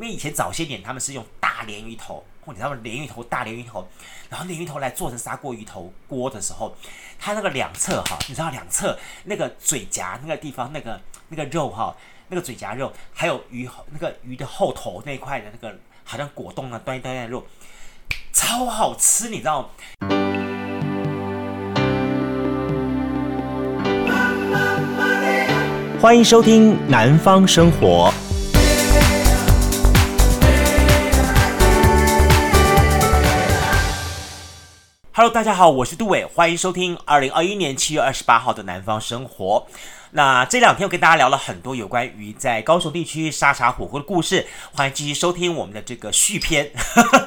因为以前早些年他们是用大鲢鱼头，或者他们鲢鱼头大鲢鱼头，然后鲢鱼头来做成砂锅鱼头锅的时候，它那个两侧哈，你知道两侧那个嘴颊那个地方那个那个肉哈，那个嘴颊肉，还有鱼那个鱼的后头那一块的那个好像果冻啊，端一端的肉，超好吃，你知道吗？欢迎收听《南方生活》。Hello，大家好，我是杜伟，欢迎收听二零二一年七月二十八号的《南方生活》。那这两天我跟大家聊了很多有关于在高雄地区沙茶火锅的故事，欢迎继续收听我们的这个续篇。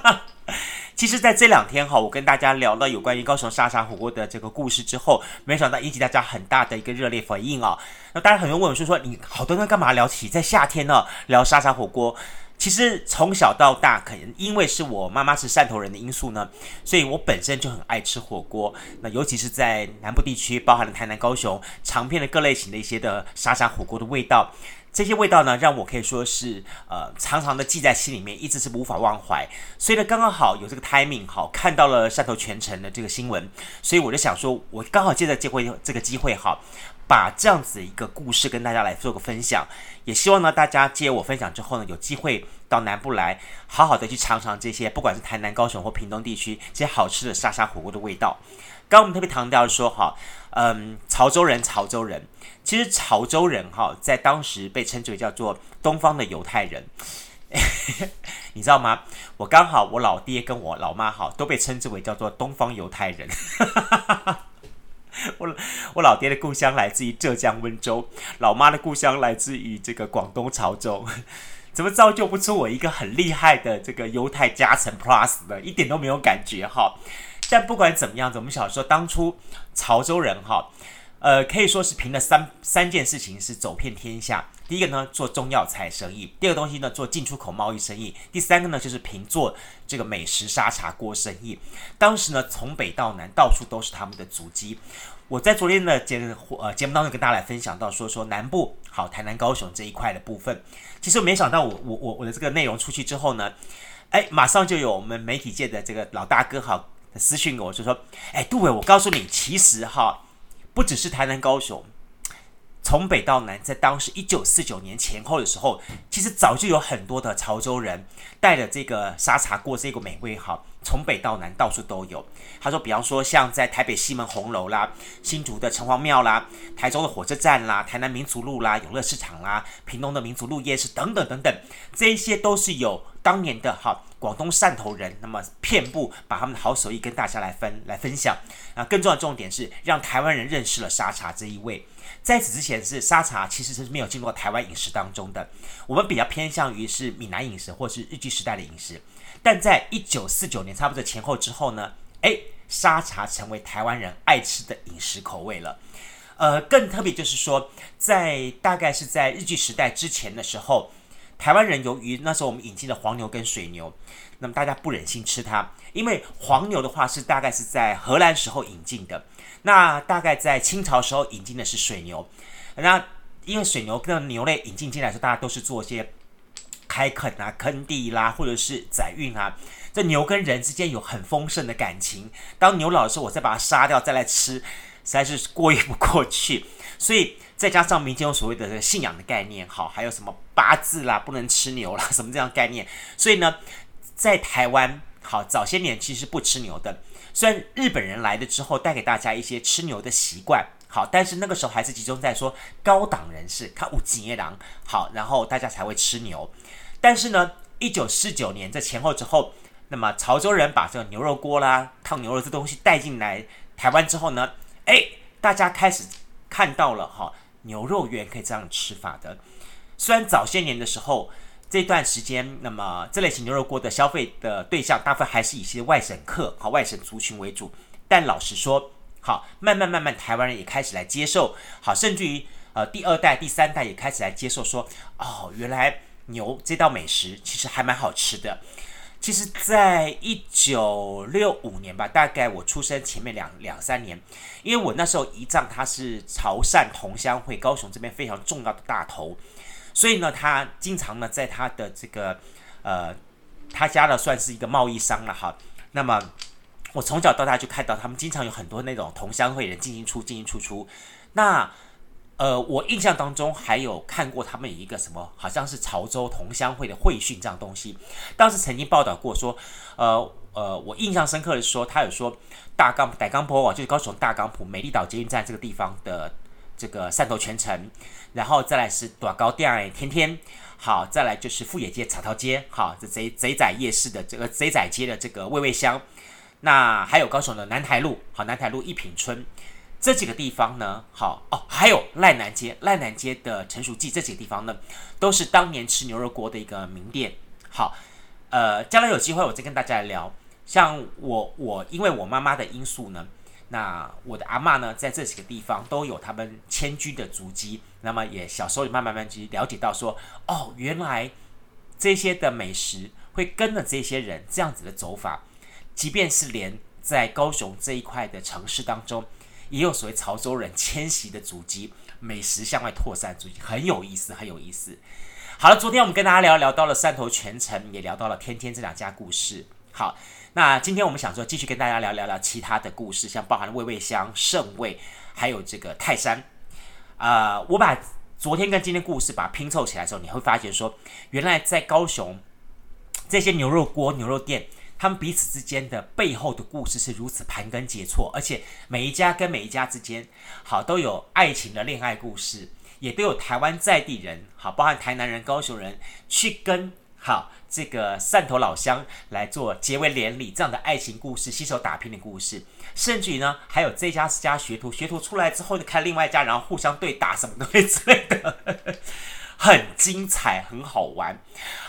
其实，在这两天哈，我跟大家聊了有关于高雄沙茶火锅的这个故事之后，没想到引起大家很大的一个热烈回应啊。那大家很多人问我说说，你好多人干嘛聊起在夏天呢聊沙茶火锅？其实从小到大，可能因为是我妈妈是汕头人的因素呢，所以我本身就很爱吃火锅。那尤其是在南部地区，包含了台南、高雄，尝遍了各类型的一些的沙茶火锅的味道。这些味道呢，让我可以说是呃，常常的记在心里面，一直是无法忘怀。所以呢，刚刚好有这个 timing，好看到了汕头全城的这个新闻，所以我就想说，我刚好借着机会这个机会好。把这样子一个故事跟大家来做个分享，也希望呢大家接我分享之后呢，有机会到南部来，好好的去尝尝这些，不管是台南、高雄或屏东地区这些好吃的沙沙火锅的味道。刚刚我们特别强调说哈，嗯，潮州人，潮州人，其实潮州人哈，在当时被称之为叫做东方的犹太人，你知道吗？我刚好我老爹跟我老妈哈都被称之为叫做东方犹太人。我我老爹的故乡来自于浙江温州，老妈的故乡来自于这个广东潮州，怎么造就不出我一个很厉害的这个犹太加成 plus 呢，一点都没有感觉哈。但不管怎么样子，我们小时候当初潮州人哈，呃，可以说是凭了三三件事情是走遍天下。第一个呢，做中药材生意；第二个东西呢，做进出口贸易生意；第三个呢，就是凭做这个美食沙茶锅生意。当时呢，从北到南，到处都是他们的足迹。我在昨天的节呃节目当中跟大家来分享到说说南部好台南高雄这一块的部分，其实我没想到我我我我的这个内容出去之后呢，哎，马上就有我们媒体界的这个老大哥哈私讯给我就说，哎，杜伟，我告诉你，其实哈不只是台南高雄。从北到南，在当时一九四九年前后的时候，其实早就有很多的潮州人带着这个沙茶过这个美味哈，从北到南到处都有。他说，比方说像在台北西门红楼啦、新竹的城隍庙啦、台中的火车站啦、台南民族路啦、永乐市场啦、屏东的民族路夜市等等等等，这些都是有当年的哈广东汕头人，那么遍布把他们的好手艺跟大家来分来分享啊。更重要的重点是让台湾人认识了沙茶这一味。在此之前是沙茶，其实是没有进入台湾饮食当中的。我们比较偏向于是闽南饮食或是日据时代的饮食。但在一九四九年差不多前后之后呢，诶，沙茶成为台湾人爱吃的饮食口味了。呃，更特别就是说，在大概是在日据时代之前的时候，台湾人由于那时候我们引进了黄牛跟水牛，那么大家不忍心吃它，因为黄牛的话是大概是在荷兰时候引进的。那大概在清朝时候引进的是水牛，那因为水牛跟牛类引进进来的时候，大家都是做一些开垦啊、耕地啦，或者是载运啊。这牛跟人之间有很丰盛的感情，当牛老的时候，我再把它杀掉再来吃，实在是过意不过去。所以再加上民间有所谓的这个信仰的概念，好，还有什么八字啦，不能吃牛啦，什么这样概念。所以呢，在台湾，好，早些年其实不吃牛的。虽然日本人来了之后带给大家一些吃牛的习惯，好，但是那个时候还是集中在说高档人士，看五几夜郎，好，然后大家才会吃牛。但是呢，一九四九年这前后之后，那么潮州人把这个牛肉锅啦、烫牛肉这东西带进来台湾之后呢，哎，大家开始看到了哈，牛肉圆可以这样吃法的。虽然早些年的时候。这段时间，那么这类型牛肉锅的消费的对象，大部分还是以一些外省客和外省族群为主。但老实说，好，慢慢慢慢，台湾人也开始来接受，好，甚至于呃第二代、第三代也开始来接受说，哦，原来牛这道美食其实还蛮好吃的。其实，在一九六五年吧，大概我出生前面两两三年，因为我那时候姨丈他是潮汕同乡会高雄这边非常重要的大头。所以呢，他经常呢，在他的这个呃，他家呢算是一个贸易商了哈。那么我从小到大就看到他们经常有很多那种同乡会人进进出进进出出。那呃，我印象当中还有看过他们有一个什么，好像是潮州同乡会的会训这样东西。当时曾经报道过说，呃呃，我印象深刻的是说，他有说大冈大冈坡啊，就是高雄大冈埔美丽岛捷运站这个地方的这个汕头全城，然后再来是短高店天天，好，再来就是富野街草桃街，好，这贼贼仔夜市的这个贼仔街的这个味味香，那还有高雄的南台路，好，南台路一品村。这几个地方呢，好哦，还有赖南街，赖南街的陈熟记，这几个地方呢，都是当年吃牛肉锅的一个名店。好，呃，将来有机会我再跟大家聊。像我，我因为我妈妈的因素呢，那我的阿嬷呢，在这几个地方都有他们迁居的足迹。那么也小时候也慢慢慢慢去了解到说，哦，原来这些的美食会跟着这些人这样子的走法，即便是连在高雄这一块的城市当中。也有所谓潮州人迁徙的足迹，美食向外扩散足迹，很有意思，很有意思。好了，昨天我们跟大家聊聊到了汕头全城，也聊到了天天这两家故事。好，那今天我们想说继续跟大家聊聊聊其他的故事，像包含了味味香、胜味，还有这个泰山。啊、我把昨天跟今天故事把它拼凑起来的时候，你会发现说，原来在高雄这些牛肉锅、牛肉店。他们彼此之间的背后的故事是如此盘根结错，而且每一家跟每一家之间，好都有爱情的恋爱故事，也都有台湾在地人，好包含台南人、高雄人去跟好这个汕头老乡来做结为连理这样的爱情故事，携手打拼的故事，甚至于呢，还有这家是家学徒，学徒出来之后就开另外一家，然后互相对打什么东西之类的。很精彩，很好玩。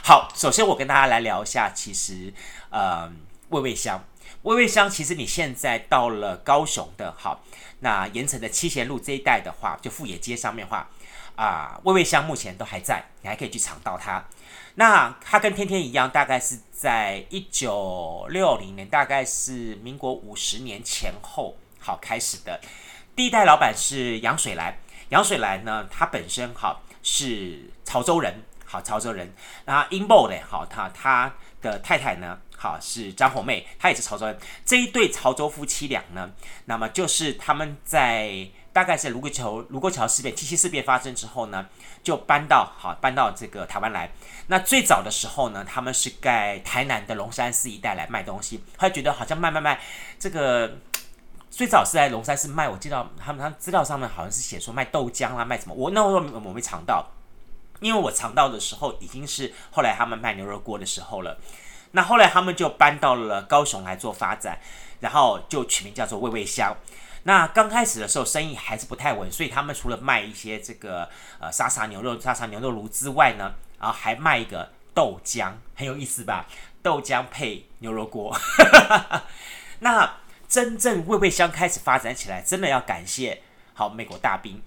好，首先我跟大家来聊一下，其实，呃，味味香，味味香，其实你现在到了高雄的，好，那盐城的七贤路这一带的话，就富野街上面话，啊、呃，味味香目前都还在，你还可以去尝到它。那它跟天天一样，大概是在一九六零年，大概是民国五十年前后，好开始的。第一代老板是杨水兰，杨水兰呢，他本身好。是潮州人，好潮州人。那英布的，好他他的太太呢，好是张红妹，她也是潮州人。这一对潮州夫妻俩呢，那么就是他们在大概是卢沟桥卢沟桥事变、七七事变发生之后呢，就搬到好搬到这个台湾来。那最早的时候呢，他们是盖台南的龙山寺一带来卖东西，他觉得好像卖卖卖这个。最早是在龙山寺卖，我记得他们他资料上面好像是写说卖豆浆啊，卖什么？我那时候我没尝到，因为我尝到的时候已经是后来他们卖牛肉锅的时候了。那后来他们就搬到了高雄来做发展，然后就取名叫做味味香。那刚开始的时候生意还是不太稳，所以他们除了卖一些这个呃沙茶牛肉、沙茶牛肉炉之外呢，然后还卖一个豆浆，很有意思吧？豆浆配牛肉锅，那。真正味味香开始发展起来，真的要感谢好美国大兵。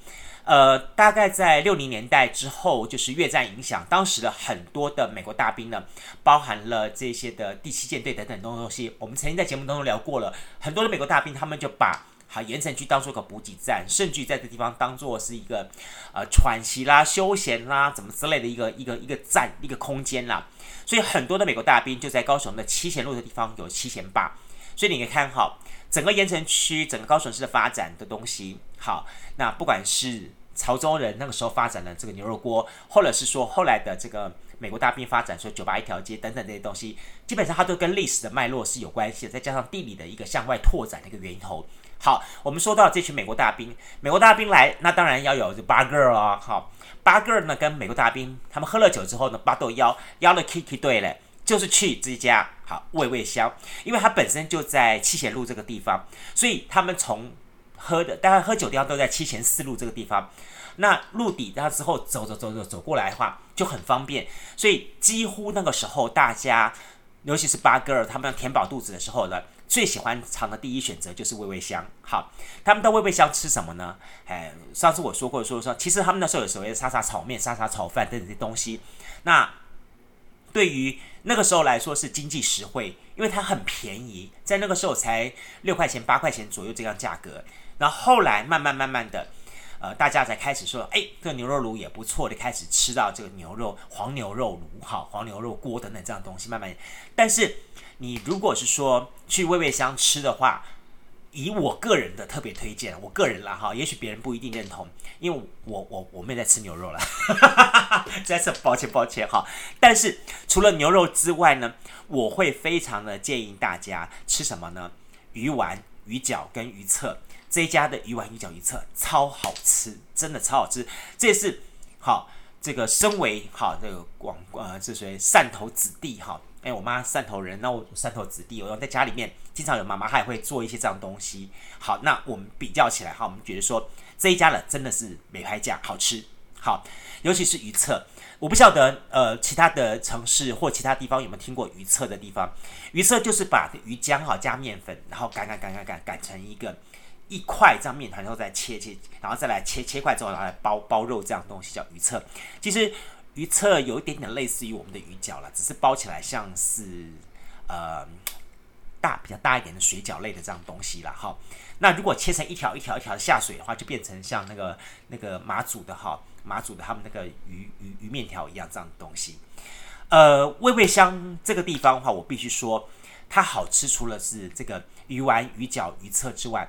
呃，大概在六零年代之后，就是越战影响，当时的很多的美国大兵呢，包含了这些的第七舰队等等东东西。我们曾经在节目当中聊过了，很多的美国大兵，他们就把好盐城区当做个补给站，甚至在这地方当做是一个呃喘息啦、休闲啦，怎么之类的一个一个一个站、一个空间啦。所以很多的美国大兵就在高雄的七贤路的地方有七贤坝，所以你可以看好。整个盐城区，整个高雄市的发展的东西，好，那不管是潮州人那个时候发展的这个牛肉锅，或者是说后来的这个美国大兵发展说酒吧一条街等等这些东西，基本上它都跟历史的脉络是有关系的，再加上地理的一个向外拓展的一个源头。好，我们说到这群美国大兵，美国大兵来，那当然要有这八个啊，好，八个呢跟美国大兵他们喝了酒之后呢，八斗邀邀了 Kiki 队嘞。就是去这家好味味香，因为它本身就在七贤路这个地方，所以他们从喝的，大概喝酒地方都在七贤四路这个地方。那路底，然后之后走走走走走过来的话就很方便，所以几乎那个时候大家，尤其是八哥儿他们要填饱肚子的时候呢，最喜欢尝的第一选择就是味味香。好，他们到味味香吃什么呢？哎，上次我说过说说，其实他们那时候有所谓的沙茶炒面、沙茶炒饭等等这些东西，那。对于那个时候来说是经济实惠，因为它很便宜，在那个时候才六块钱、八块钱左右这样价格。然后后来慢慢慢慢的，呃，大家才开始说，哎，这个牛肉炉也不错的，开始吃到这个牛肉黄牛肉炉，哈，黄牛肉锅等等这样东西，慢慢。但是你如果是说去味味香吃的话，以我个人的特别推荐，我个人啦哈，也许别人不一定认同，因为我我我妹在吃牛肉了，再次抱歉抱歉哈。但是除了牛肉之外呢，我会非常的建议大家吃什么呢？鱼丸、鱼饺跟鱼册，这一家的鱼丸、鱼饺、鱼册超好吃，真的超好吃。这也是好，这个身为好这个广呃，这谁汕头子弟哈。哎，我妈汕头人，那我汕头子弟，我在家里面经常有妈妈，她也会做一些这样东西。好，那我们比较起来哈，我们觉得说这一家的真的是没拍价，好吃。好，尤其是鱼册，我不晓得呃其他的城市或其他地方有没有听过鱼册的地方。鱼册就是把鱼浆哈加面粉，然后擀擀擀擀擀擀成一个一块这样面团，然后再切切，然后再来切切块之后，然后来包包肉这样东西叫鱼册。其实。鱼册有一点点类似于我们的鱼饺了，只是包起来像是呃大比较大一点的水饺类的这样东西了哈。那如果切成一条一条一条下水的话，就变成像那个那个马祖的哈马祖的他们那个鱼鱼鱼面条一样这样的东西。呃，味味香这个地方的话，我必须说它好吃，除了是这个鱼丸、鱼饺、鱼册之外，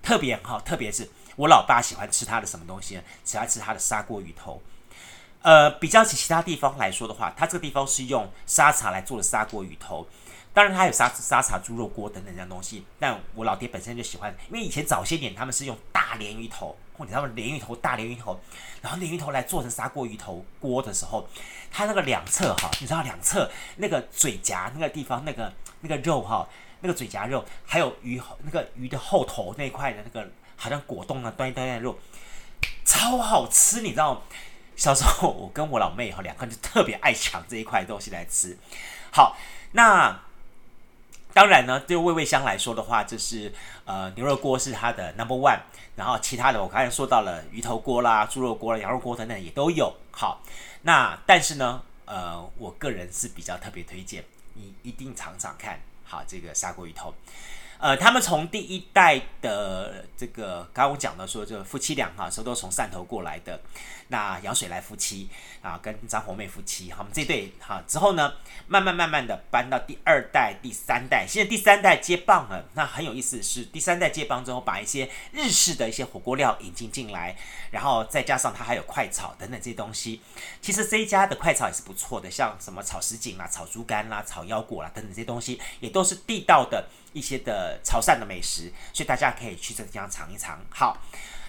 特别哈，特别是我老爸喜欢吃它的什么东西呢？喜欢吃它的砂锅鱼头。呃，比较起其他地方来说的话，它这个地方是用沙茶来做的砂锅鱼头，当然它有沙沙茶猪肉锅等等这样东西。但我老爹本身就喜欢，因为以前早些年他们是用大鲢鱼头，或者他们鲢鱼头大鲢鱼头，然后鲢鱼头来做成砂锅鱼头锅的时候，它那个两侧哈，你知道两侧那个嘴夹那个地方那个那个肉哈，那个嘴夹肉，还有鱼那个鱼的后头那一块的那个好像果冻啊端一端的肉，超好吃，你知道？小时候，我跟我老妹哈两个人就特别爱抢这一块东西来吃。好，那当然呢，对味味香来说的话，就是呃牛肉锅是它的 number one，然后其他的我刚才说到了鱼头锅啦、猪肉锅啦、羊肉锅等等也都有。好，那但是呢，呃，我个人是比较特别推荐你一定尝尝看好这个砂锅鱼头。呃，他们从第一代的这个，刚刚我讲的说，这夫妻俩哈，说都从汕头过来的。那杨水来夫妻啊，跟张红妹夫妻，我们这对哈之后呢，慢慢慢慢的搬到第二代、第三代，现在第三代接棒了。那很有意思是，第三代接棒之后，把一些日式的一些火锅料引进进来，然后再加上它还有快炒等等这些东西。其实这一家的快炒也是不错的，像什么炒什锦啦、炒猪肝啦、炒腰果啦等等这些东西，也都是地道的。一些的潮汕的美食，所以大家可以去这个地方尝一尝。好，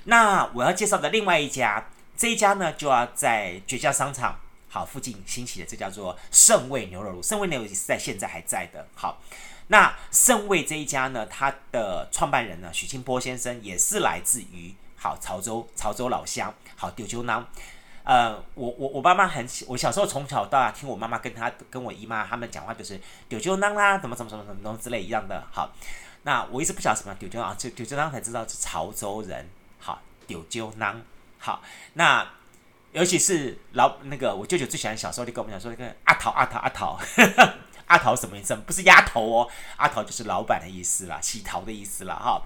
那我要介绍的另外一家，这一家呢就要在绝佳商场好附近兴起的，这叫做盛味牛肉炉。胜味牛肉炉是在现在还在的。好，那盛味这一家呢，它的创办人呢许清波先生也是来自于好潮州潮州老乡好丢丢囊。呃，我我我妈妈很喜，我小时候从小到大听我妈妈跟她跟我姨妈他们讲话，就是丢酒囊啦，怎么怎么怎么怎么之类一样的。好，那我一直不晓得什么丢酒囊，就丢酒囊才知道是潮州人。好，丢酒囊。好，那尤其是老那个我舅舅最喜欢小时候就跟我们讲说那个阿桃阿桃阿桃，阿桃什么意思？不是丫头哦，阿桃就是老板的意思啦，洗桃的意思啦。哈。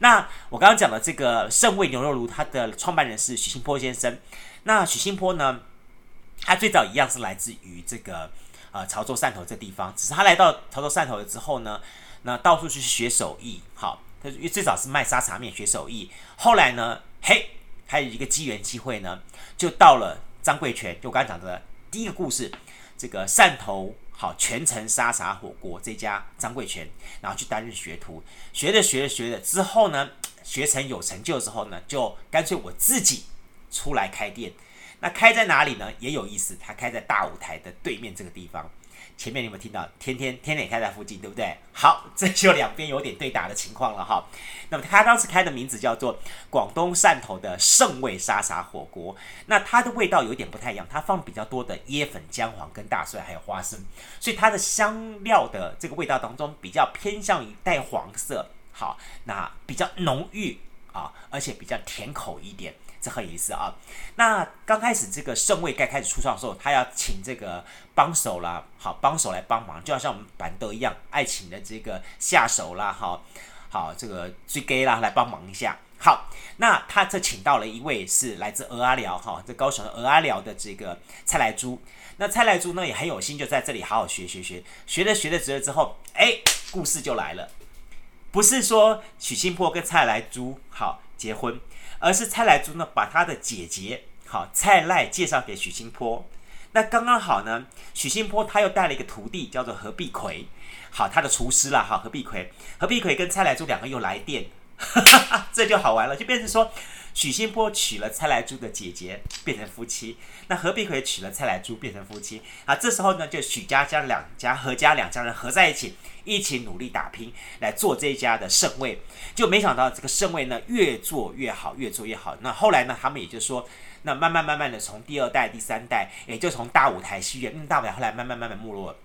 那我刚刚讲的这个胜味牛肉炉，它的创办人是徐清波先生。那许新坡呢？他最早一样是来自于这个呃潮州汕头这地方，只是他来到潮州汕头了之后呢，那到处去学手艺。好，他最早是卖沙茶面学手艺，后来呢，嘿，还有一个机缘机会呢，就到了张贵全，就我刚才讲的第一个故事，这个汕头好全城沙茶火锅这家张贵全，然后去担任学徒，学着学着学着之后呢，学成有成就之后呢，就干脆我自己。出来开店，那开在哪里呢？也有意思，他开在大舞台的对面这个地方。前面你有没有听到？天天天天开在附近，对不对？好，这就两边有点对打的情况了哈。那么他当时开的名字叫做广东汕头的胜味沙茶火锅。那它的味道有点不太一样，它放比较多的椰粉、姜黄跟大蒜，还有花生，所以它的香料的这个味道当中比较偏向于带黄色。好，那比较浓郁啊，而且比较甜口一点。这很有意思啊！那刚开始这个圣位该开始出场的时候，他要请这个帮手啦，好帮手来帮忙，就好像我们板德一样，爱请的这个下手啦，好好这个最 gay 啦来帮忙一下。好，那他这请到了一位是来自鹅阿寮哈，这高雄的鹅阿寮的这个蔡来珠。那蔡来珠呢也很有心，就在这里好好学学学，学着学着学着之后，哎，故事就来了，不是说许新坡跟蔡来珠好结婚，而是蔡来珠呢把他的姐姐好蔡赖介绍给许新坡。那刚刚好呢，许新坡他又带了一个徒弟叫做何必奎，好他的厨师啦，好何必奎，何必奎跟蔡来珠两个又来电，哈哈哈，这就好玩了，就变成说。许新坡娶了蔡来珠的姐姐，变成夫妻。那何必可以娶了蔡来珠，变成夫妻。啊，这时候呢，就许家将两家何家两家人合在一起，一起努力打拼，来做这一家的圣位。就没想到这个圣位呢，越做越好，越做越好。那后来呢，他们也就说，那慢慢慢慢的从第二代、第三代，也就从大舞台戏院，嗯，大舞台后来慢慢慢慢没落了。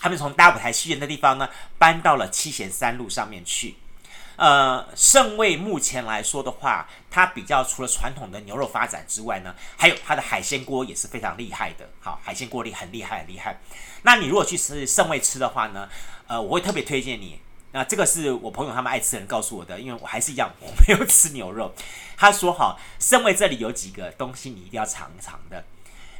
他们从大舞台戏院的地方呢，搬到了七贤三路上面去。呃，胜味目前来说的话，它比较除了传统的牛肉发展之外呢，还有它的海鲜锅也是非常厉害的。好，海鲜锅里很厉害，很厉害。那你如果去吃胜味吃的话呢，呃，我会特别推荐你。那这个是我朋友他们爱吃的人告诉我的，因为我还是一样，我没有吃牛肉。他说好，胜味这里有几个东西你一定要尝尝的：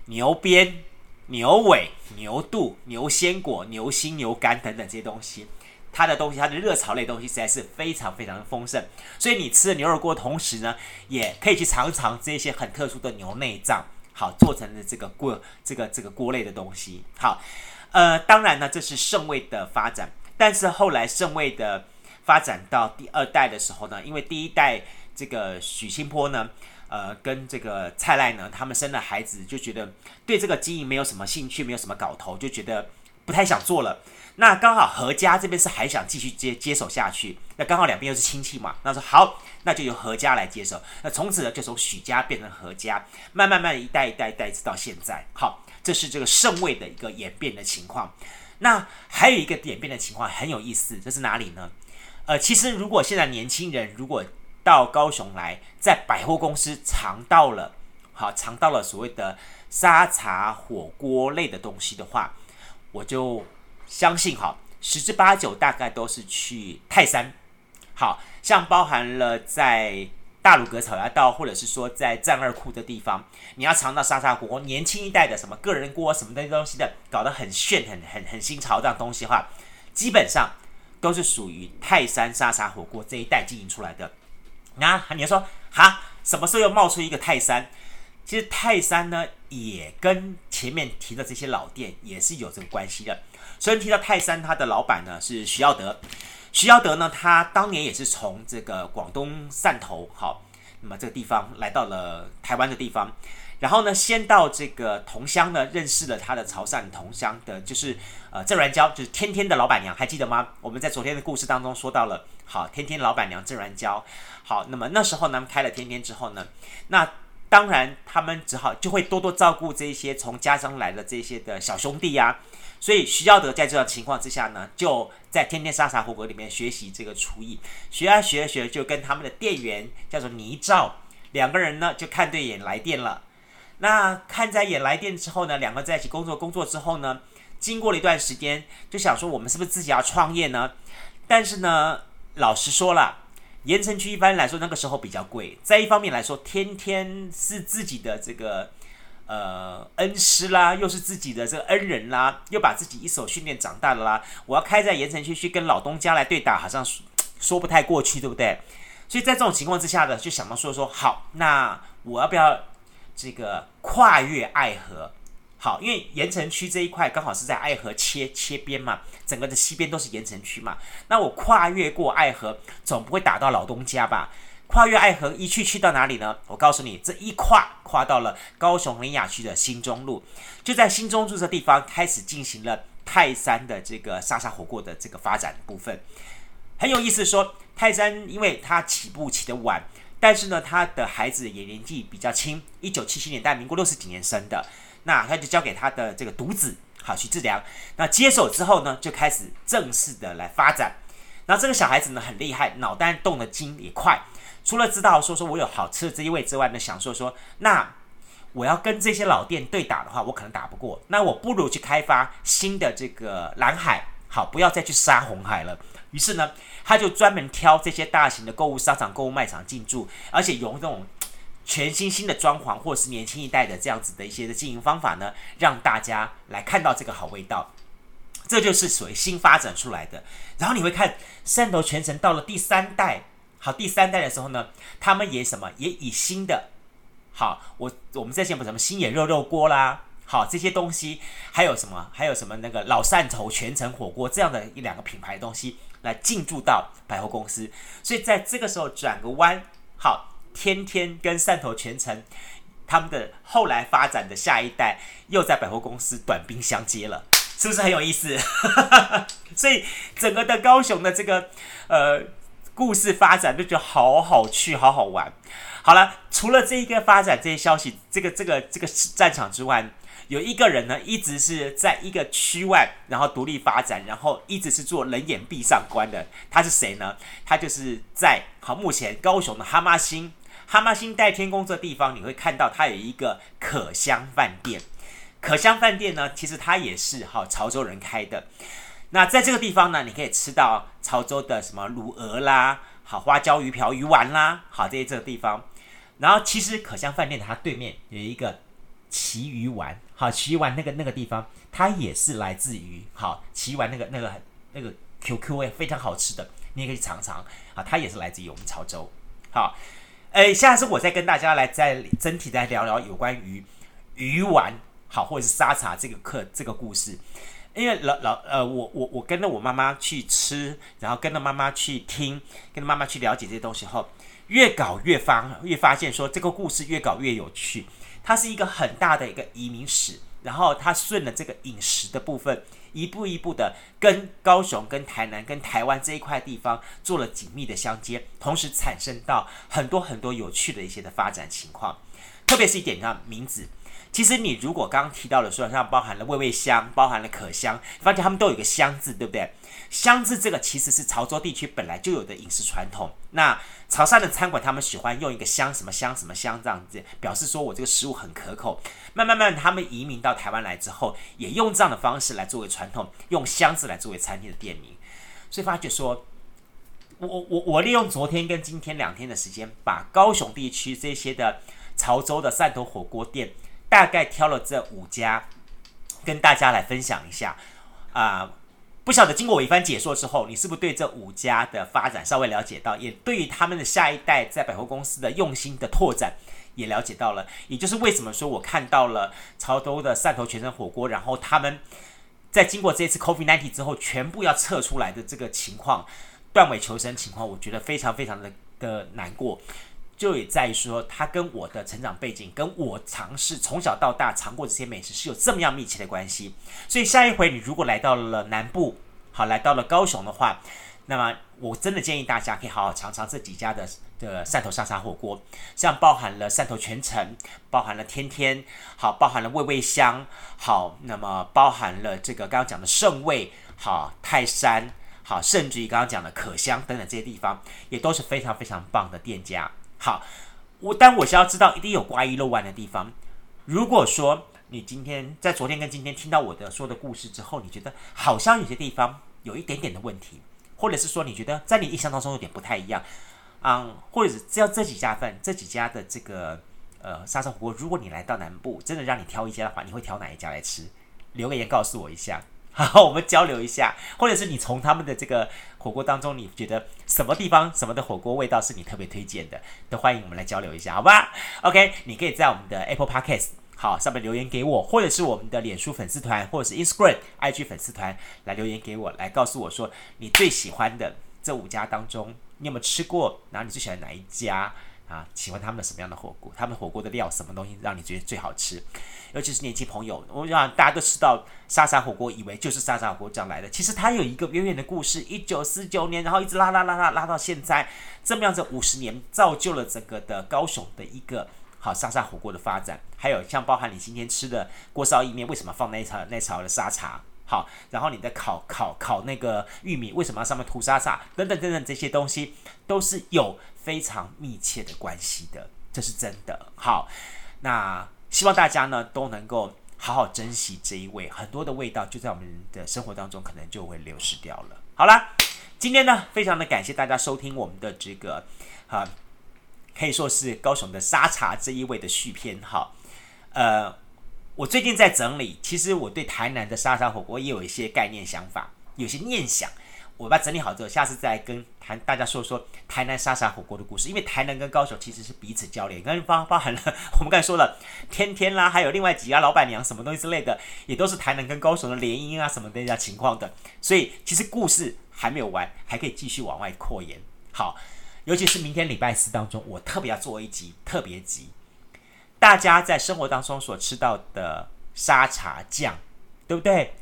牛鞭、牛尾、牛肚、牛鲜果、牛心、牛肝等等这些东西。它的东西，它的热炒类东西实在是非常非常的丰盛，所以你吃了牛肉锅同时呢，也可以去尝尝这些很特殊的牛内脏，好做成的这个锅，这个这个锅类的东西。好，呃，当然呢，这是盛味的发展，但是后来盛味的发展到第二代的时候呢，因为第一代这个许清坡呢，呃，跟这个蔡赖呢，他们生了孩子，就觉得对这个经营没有什么兴趣，没有什么搞头，就觉得不太想做了。那刚好何家这边是还想继续接接手下去，那刚好两边又是亲戚嘛，那说好，那就由何家来接手。那从此呢，就从许家变成何家，慢慢慢一代一代一代直到现在。好，这是这个胜味的一个演变的情况。那还有一个演变的情况很有意思，这是哪里呢？呃，其实如果现在年轻人如果到高雄来，在百货公司尝到了，好尝到了所谓的沙茶火锅类的东西的话，我就。相信哈，十之八九大概都是去泰山，好像包含了在大鲁阁草衙道，或者是说在战二库的地方，你要尝到沙茶火锅，年轻一代的什么个人锅什么的东西的，搞得很炫、很很很新潮这样东西的话，基本上都是属于泰山沙茶火锅这一代经营出来的。那你要说哈，什么时候又冒出一个泰山？其实泰山呢，也跟前面提的这些老店也是有这个关系的。所以提到泰山，他的老板呢是徐耀德。徐耀德呢，他当年也是从这个广东汕头，好，那么这个地方来到了台湾的地方，然后呢，先到这个同乡呢，认识了他的潮汕同乡的，就是呃郑软娇，就是天天的老板娘，还记得吗？我们在昨天的故事当中说到了，好，天天老板娘郑软娇，好，那么那时候呢，开了天天之后呢，那当然他们只好就会多多照顾这些从家乡来的这些的小兄弟呀、所以徐耀德在这种情况之下呢，就在天天沙茶火锅里面学习这个厨艺，学啊学啊学，就跟他们的店员叫做倪照两个人呢就看对眼来电了。那看在眼来电之后呢，两个在一起工作工作之后呢，经过了一段时间，就想说我们是不是自己要创业呢？但是呢，老实说了，盐城区一般来说那个时候比较贵，在一方面来说，天天是自己的这个。呃，恩师啦，又是自己的这个恩人啦，又把自己一手训练长大的啦，我要开在盐城区去跟老东家来对打，好像说，不太过去，对不对？所以在这种情况之下呢，就想到说说好，那我要不要这个跨越爱河？好，因为盐城区这一块刚好是在爱河切切边嘛，整个的西边都是盐城区嘛，那我跨越过爱河，总不会打到老东家吧？跨越爱河一去去到哪里呢？我告诉你，这一跨跨到了高雄林雅区的新中路，就在新中路这地方开始进行了泰山的这个沙沙火锅的这个发展部分。很有意思说，说泰山因为他起步起得晚，但是呢，他的孩子也年纪比较轻，一九七七年代，民国六十几年生的，那他就交给他的这个独子好徐志良。那接手之后呢，就开始正式的来发展。那这个小孩子呢，很厉害，脑袋动的筋也快。除了知道说说我有好吃的这一味之外呢，想说说那我要跟这些老店对打的话，我可能打不过。那我不如去开发新的这个蓝海，好，不要再去杀红海了，于是呢，他就专门挑这些大型的购物商场、购物卖场进驻，而且用这种全新新的装潢，或是年轻一代的这样子的一些的经营方法呢，让大家来看到这个好味道。这就是属于新发展出来的。然后你会看汕头全城到了第三代，好，第三代的时候呢，他们也什么，也以新的，好，我我们在讲什么新野肉肉锅啦。好，这些东西还有什么？还有什么那个老汕头全城火锅这样的一两个品牌的东西来进驻到百货公司，所以在这个时候转个弯，好，天天跟汕头全城他们的后来发展的下一代又在百货公司短兵相接了，是不是很有意思？所以整个的高雄的这个呃故事发展就觉得好好去，好好玩。好了，除了这一个发展这些消息，这个这个这个战场之外。有一个人呢，一直是在一个区外，然后独立发展，然后一直是做冷眼闭上关的。他是谁呢？他就是在好目前高雄的哈妈星，哈妈星代天宫这地方，你会看到它有一个可香饭店。可香饭店呢，其实它也是好潮州人开的。那在这个地方呢，你可以吃到潮州的什么卤鹅啦，好花椒鱼瓢鱼丸啦，好这些这个地方。然后其实可香饭店它对面有一个。奇鱼丸，好，奇鱼丸那个那个地方，它也是来自于好奇鱼丸那个那个那个 QQ 味非常好吃的，你也可以尝尝啊，它也是来自于我们潮州。好，诶，下次我再跟大家来再整体再聊聊有关于鱼丸好或者是沙茶这个课这个故事，因为老老呃我我我跟着我妈妈去吃，然后跟着妈妈去听，跟着妈妈去了解这些东西后，越搞越发越发现说这个故事越搞越有趣。它是一个很大的一个移民史，然后它顺了这个饮食的部分，一步一步的跟高雄、跟台南、跟台湾这一块地方做了紧密的相接，同时产生到很多很多有趣的一些的发展情况。特别是一点上名字，其实你如果刚刚提到的说，像包含了味味香，包含了可香，发现他们都有一个香字，对不对？香字这个其实是潮州地区本来就有的饮食传统。那潮汕的餐馆他们喜欢用一个香什么香什么香这样子，表示说我这个食物很可口。慢慢慢，他们移民到台湾来之后，也用这样的方式来作为传统，用香字来作为餐厅的店名。所以发觉说，我我我利用昨天跟今天两天的时间，把高雄地区这些的潮州的汕头火锅店，大概挑了这五家，跟大家来分享一下啊。不晓得经过我一番解说之后，你是不是对这五家的发展稍微了解到，也对于他们的下一代在百货公司的用心的拓展也了解到了。也就是为什么说我看到了潮州的汕头全城火锅，然后他们在经过这次 COVID-19 之后，全部要撤出来的这个情况，断尾求生情况，我觉得非常非常的的难过。就也在于说，他跟我的成长背景，跟我尝试从小到大尝过这些美食是有这么样密切的关系。所以下一回你如果来到了南部，好，来到了高雄的话，那么我真的建议大家可以好好尝尝这几家的的汕头沙茶火锅，像包含了汕头全城，包含了天天，好，包含了味味香，好，那么包含了这个刚刚讲的盛味，好，泰山，好，甚至于刚刚讲的可香等等这些地方，也都是非常非常棒的店家。好，我但我是要知道一定有瓜鱼肉丸的地方。如果说你今天在昨天跟今天听到我的说的故事之后，你觉得好像有些地方有一点点的问题，或者是说你觉得在你印象当中有点不太一样，嗯，或者是只要这几家饭这几家的这个呃沙茶火锅，如果你来到南部，真的让你挑一家的话，你会挑哪一家来吃？留个言告诉我一下。好，我们交流一下，或者是你从他们的这个火锅当中，你觉得什么地方什么的火锅味道是你特别推荐的，都欢迎我们来交流一下，好吧？OK，你可以在我们的 Apple Podcast 好上面留言给我，或者是我们的脸书粉丝团，或者是 Instagram IG 粉丝团来留言给我，来告诉我说你最喜欢的这五家当中，你有没有吃过？然后你最喜欢哪一家？啊，喜欢他们的什么样的火锅？他们火锅的料什么东西让你觉得最好吃？尤其是年轻朋友，我想大家都知道沙茶火锅，以为就是沙茶火锅这样来的。其实它有一个远远的故事，一九四九年，然后一直拉拉拉拉拉到现在，这么样子五十年，造就了整个的高雄的一个好沙茶火锅的发展。还有像包含你今天吃的锅烧意面，为什么放那一槽那槽的沙茶？好，然后你的烤烤烤那个玉米，为什么要上面涂沙沙？等等等等这些东西都是有。非常密切的关系的，这是真的。好，那希望大家呢都能够好好珍惜这一味，很多的味道就在我们的生活当中可能就会流失掉了。好啦，今天呢，非常的感谢大家收听我们的这个哈，可以说是高雄的沙茶这一位的续篇哈。呃，我最近在整理，其实我对台南的沙茶火锅也有一些概念想法，有些念想。我把整理好之后，下次再跟谈大家说说台南沙茶火锅的故事。因为台南跟高雄其实是彼此交流，刚刚包包含了我们刚才说了天天啦，还有另外几家老板娘什么东西之类的，也都是台南跟高雄的联姻啊什么的这样情况的。所以其实故事还没有完，还可以继续往外扩延。好，尤其是明天礼拜四当中，我特别要做一集特别集，大家在生活当中所吃到的沙茶酱，对不对？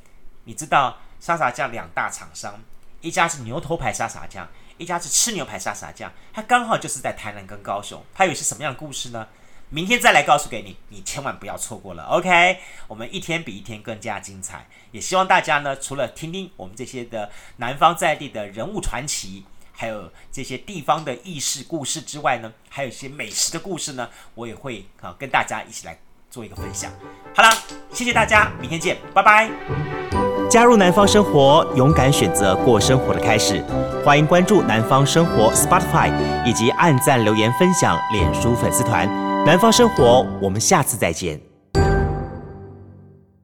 你知道沙茶酱两大厂商。一家是牛头牌沙茶酱，一家是吃牛排沙茶酱，它刚好就是在台南跟高雄。它有些什么样的故事呢？明天再来告诉给你，你千万不要错过了。OK，我们一天比一天更加精彩。也希望大家呢，除了听听我们这些的南方在地的人物传奇，还有这些地方的軼事故事之外呢，还有一些美食的故事呢，我也会啊跟大家一起来做一个分享。好了，谢谢大家，明天见，拜拜。加入南方生活，勇敢选择过生活的开始。欢迎关注南方生活 Spotify，以及按赞留言分享脸书粉丝团。南方生活，我们下次再见。